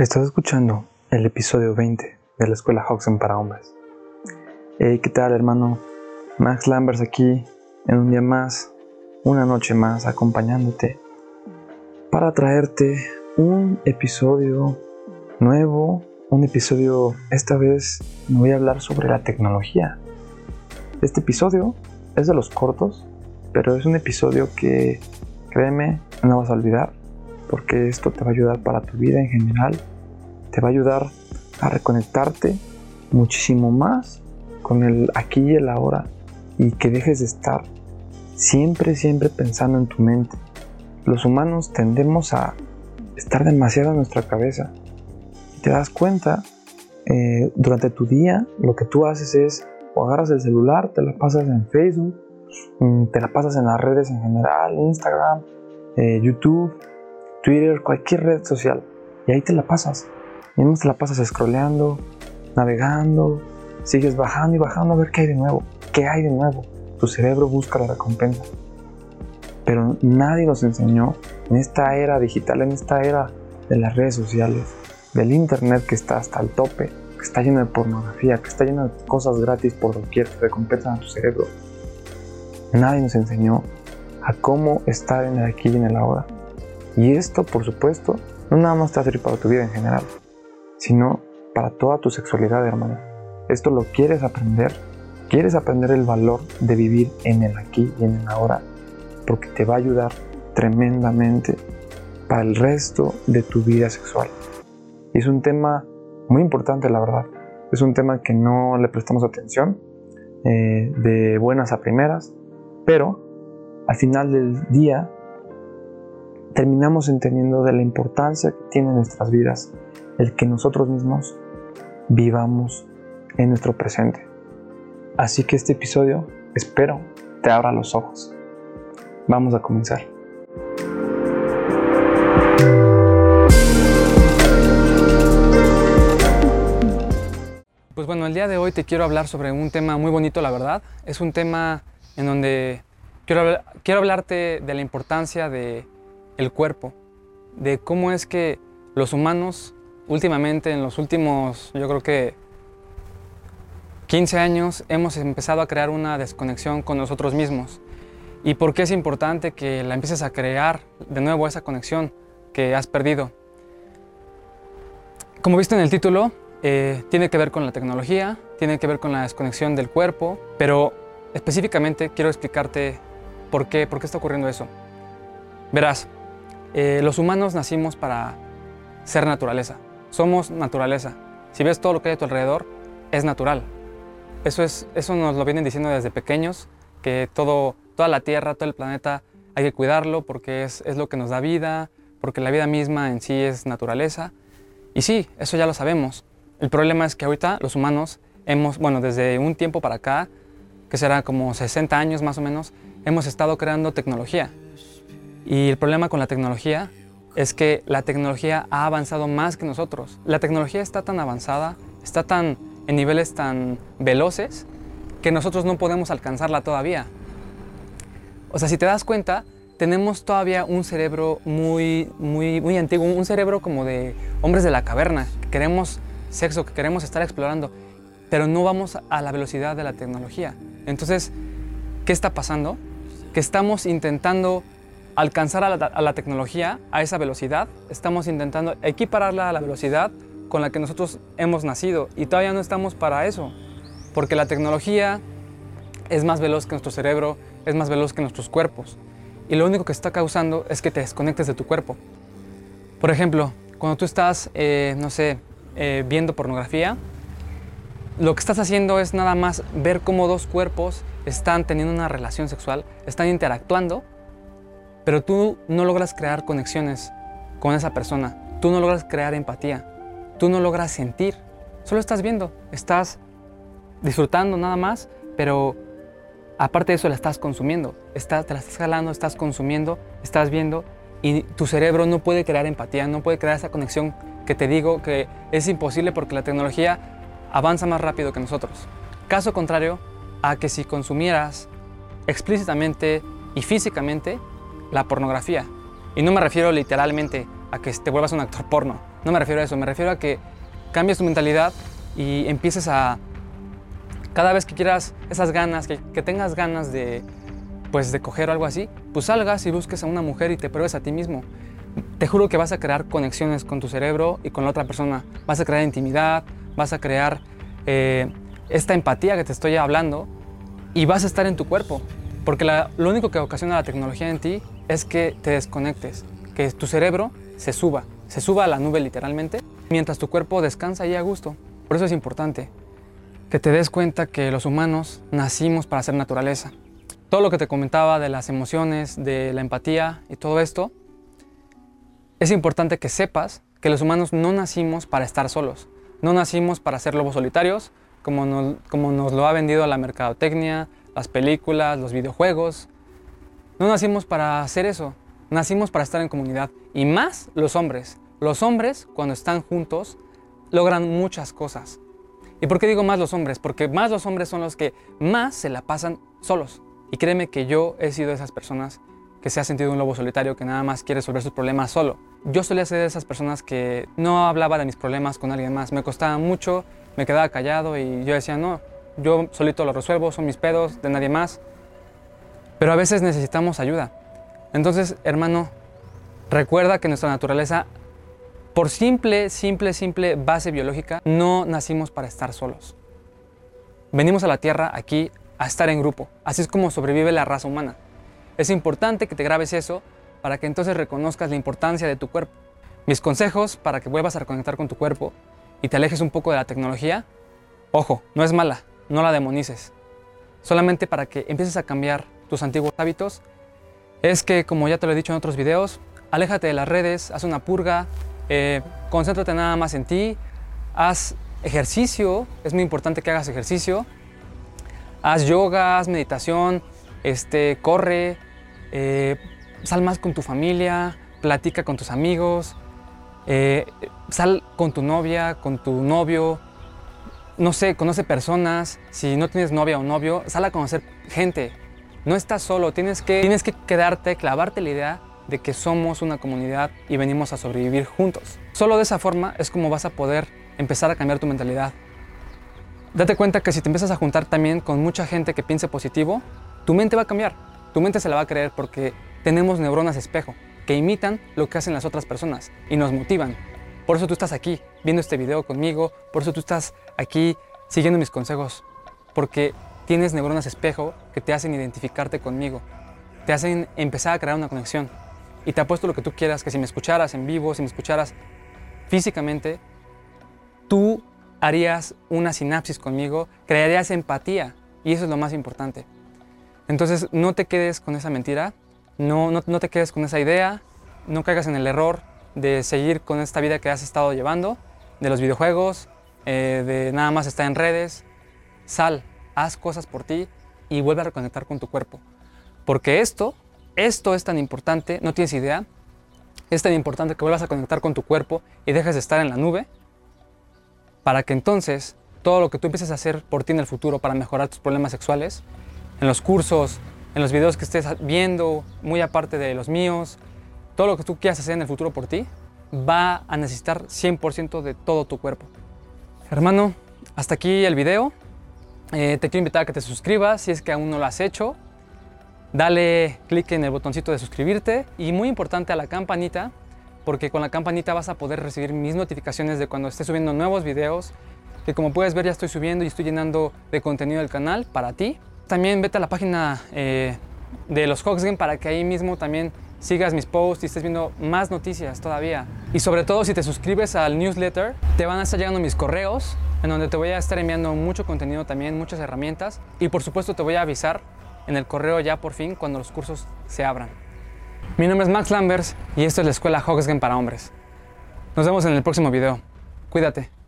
Estás escuchando el episodio 20 de la Escuela Hoxen para Hombres. Hey, ¿qué tal, hermano? Max Lambers aquí en un día más, una noche más, acompañándote para traerte un episodio nuevo, un episodio, esta vez me voy a hablar sobre la tecnología. Este episodio es de los cortos, pero es un episodio que, créeme, no vas a olvidar, porque esto te va a ayudar para tu vida en general te va a ayudar a reconectarte muchísimo más con el aquí y el ahora y que dejes de estar siempre, siempre pensando en tu mente. Los humanos tendemos a estar demasiado en nuestra cabeza. Te das cuenta, eh, durante tu día lo que tú haces es o agarras el celular, te la pasas en Facebook, mm, te la pasas en las redes en general, Instagram, eh, YouTube, Twitter, cualquier red social. Y ahí te la pasas. Y no te la pasas scrolleando, navegando, sigues bajando y bajando a ver qué hay de nuevo. ¿Qué hay de nuevo? Tu cerebro busca la recompensa. Pero nadie nos enseñó en esta era digital, en esta era de las redes sociales, del internet que está hasta el tope, que está lleno de pornografía, que está lleno de cosas gratis por doquier que recompensan a tu cerebro. Nadie nos enseñó a cómo estar en el aquí y en el ahora. Y esto, por supuesto, no nada más te va a servir para tu vida en general, sino para toda tu sexualidad, hermano. Esto lo quieres aprender, quieres aprender el valor de vivir en el aquí y en el ahora, porque te va a ayudar tremendamente para el resto de tu vida sexual. Y es un tema muy importante, la verdad. Es un tema que no le prestamos atención eh, de buenas a primeras, pero al final del día terminamos entendiendo de la importancia que tiene en nuestras vidas el que nosotros mismos vivamos en nuestro presente. Así que este episodio espero te abra los ojos. Vamos a comenzar. Pues bueno, el día de hoy te quiero hablar sobre un tema muy bonito, la verdad. Es un tema en donde quiero, quiero hablarte de la importancia de el cuerpo, de cómo es que los humanos últimamente, en los últimos, yo creo que 15 años, hemos empezado a crear una desconexión con nosotros mismos. ¿Y por qué es importante que la empieces a crear de nuevo esa conexión que has perdido? Como viste en el título, eh, tiene que ver con la tecnología, tiene que ver con la desconexión del cuerpo, pero específicamente quiero explicarte por qué, por qué está ocurriendo eso. Verás, eh, los humanos nacimos para ser naturaleza. Somos naturaleza. Si ves todo lo que hay a tu alrededor, es natural. Eso, es, eso nos lo vienen diciendo desde pequeños, que todo, toda la Tierra, todo el planeta, hay que cuidarlo porque es, es lo que nos da vida, porque la vida misma en sí es naturaleza. Y sí, eso ya lo sabemos. El problema es que ahorita los humanos hemos, bueno, desde un tiempo para acá, que será como 60 años más o menos, hemos estado creando tecnología. Y el problema con la tecnología es que la tecnología ha avanzado más que nosotros. La tecnología está tan avanzada, está tan en niveles tan veloces que nosotros no podemos alcanzarla todavía. O sea, si te das cuenta, tenemos todavía un cerebro muy, muy, muy antiguo, un cerebro como de hombres de la caverna, que queremos sexo, que queremos estar explorando, pero no vamos a la velocidad de la tecnología. Entonces, ¿qué está pasando? Que estamos intentando alcanzar a la, tecnología a esa velocidad, estamos intentando equipararla a la velocidad con la que nosotros hemos nacido y todavía no estamos para eso, porque la tecnología es más veloz que nuestro cerebro, es más veloz que nuestros cuerpos y lo único que está causando es que te desconectes de tu cuerpo. Por ejemplo, cuando tú estás, eh, no sé, eh, viendo pornografía, lo que estás haciendo es nada más ver cómo dos cuerpos están teniendo una relación sexual, están interactuando pero tú no logras crear conexiones con esa persona, tú no logras crear empatía, tú no logras sentir, solo estás viendo, estás disfrutando nada más, pero aparte de eso la estás consumiendo, estás, te la estás jalando, estás consumiendo, estás viendo y tu cerebro no puede crear empatía, no puede crear esa conexión que te digo que es imposible porque la tecnología avanza más rápido que nosotros. Caso contrario a que si consumieras explícitamente y físicamente la pornografía. Y no me refiero literalmente a que te vuelvas un actor porno, No me refiero a eso, me refiero a que cambies tu mentalidad y empieces a, cada vez que quieras esas ganas, que, que tengas ganas de, pues de coger algo así, pues salgas y busques a una mujer y te pruebes a ti mismo. Te juro que vas a crear conexiones con tu cerebro y con la otra persona. Vas a crear intimidad, vas a crear eh, esta empatía que te estoy hablando y vas a estar en tu cuerpo. Porque lo único que ocasiona la tecnología en ti es que te desconectes, que tu cerebro se suba, se suba a la nube literalmente, mientras tu cuerpo descansa ahí a gusto. Por eso es importante que te des cuenta que los humanos nacimos para ser naturaleza. Todo lo que te comentaba de las emociones, de la empatía y todo esto, es importante que sepas que los humanos no nacimos para estar solos. No nacimos para ser lobos solitarios, como nos, como nos lo ha vendido la mercadotecnia, las películas, los videojuegos. No nacimos para hacer eso, nacimos para estar en comunidad. Y más los hombres. Los hombres, cuando están juntos, logran muchas cosas. ¿Y por qué digo más los hombres? Porque más los hombres son los que más se la pasan solos. Y créeme que yo he sido de esas personas que se ha sentido un lobo solitario que nada más quiere resolver sus problemas solo. Yo solía ser de esas personas que no hablaba de mis problemas con alguien más. Me costaba mucho, me quedaba callado y yo decía, no, yo solito lo resuelvo, son mis pedos, de nadie más. Pero a veces necesitamos ayuda. Entonces, hermano, recuerda que nuestra naturaleza, por simple, simple, simple base biológica, no nacimos para estar solos. Venimos a la Tierra aquí a estar en grupo. Así es como sobrevive la raza humana. Es importante que te grabes eso para que entonces reconozcas la importancia de tu cuerpo. Mis consejos para que vuelvas a reconectar con tu cuerpo y te alejes un poco de la tecnología, ojo, no es mala, no la demonices. Solamente para que empieces a cambiar tus antiguos hábitos, es que, como ya te lo he dicho en otros videos, aléjate de las redes, haz una purga, eh, concéntrate nada más en ti, haz ejercicio, es muy importante que hagas ejercicio, haz yoga, haz meditación, este, corre, eh, sal más con tu familia, platica con tus amigos, eh, sal con tu novia, con tu novio, no sé, conoce personas, si no tienes novia o novio, sal a conocer gente. No estás solo, tienes que, tienes que quedarte, clavarte la idea de que somos una comunidad y venimos a sobrevivir juntos. Solo de esa forma es como vas a poder empezar a cambiar tu mentalidad. Date cuenta que si te empiezas a juntar también con mucha gente que piense positivo, tu mente va a cambiar, tu mente se la va a creer porque tenemos neuronas espejo que imitan lo que hacen las otras personas y nos motivan. Por eso tú estás aquí viendo este video conmigo, por eso tú estás aquí siguiendo mis consejos, porque tienes neuronas espejo que te hacen identificarte conmigo, te hacen empezar a crear una conexión. Y te apuesto lo que tú quieras, que si me escucharas en vivo, si me escucharas físicamente, tú harías una sinapsis conmigo, crearías empatía y eso es lo más importante. Entonces no te quedes con esa mentira, no, no, te quedes con esa idea, no caigas en el error de seguir con esta vida que has estado llevando, de los videojuegos, eh, de nada más estar en redes. Sal, haz cosas por ti y vuelve a reconectar con tu cuerpo. Porque esto, esto es tan importante, no tienes idea, es tan importante que vuelvas a conectar con tu cuerpo y dejes de estar en la nube para que entonces todo lo que tú empieces a hacer por ti en el futuro para mejorar tus problemas sexuales, en los cursos, en los videos que estés viendo, muy aparte de los míos, todo lo que tú quieras hacer en el futuro por ti, va a necesitar 100% de todo tu cuerpo. Hermano, hasta aquí el video. Eh, te quiero invitar a que te suscribas si es que aún no lo has hecho. Dale clic en el botoncito de suscribirte y muy importante a la campanita porque con la campanita vas a poder recibir mis notificaciones de cuando esté subiendo nuevos videos que como puedes ver ya estoy subiendo y estoy llenando de contenido del canal para ti. También vete a la página eh, de los Hoxgen para que ahí mismo también sigas mis posts y estés viendo más noticias todavía. Y sobre todo si te suscribes al newsletter, te van a estar llegando mis correos en donde te voy a estar enviando mucho contenido también, muchas herramientas y por supuesto te voy a avisar en el correo ya por fin cuando los cursos se abran. Mi nombre es Max Lambers y esto es la escuela Hoxgen para hombres. Nos vemos en el próximo video. Cuídate.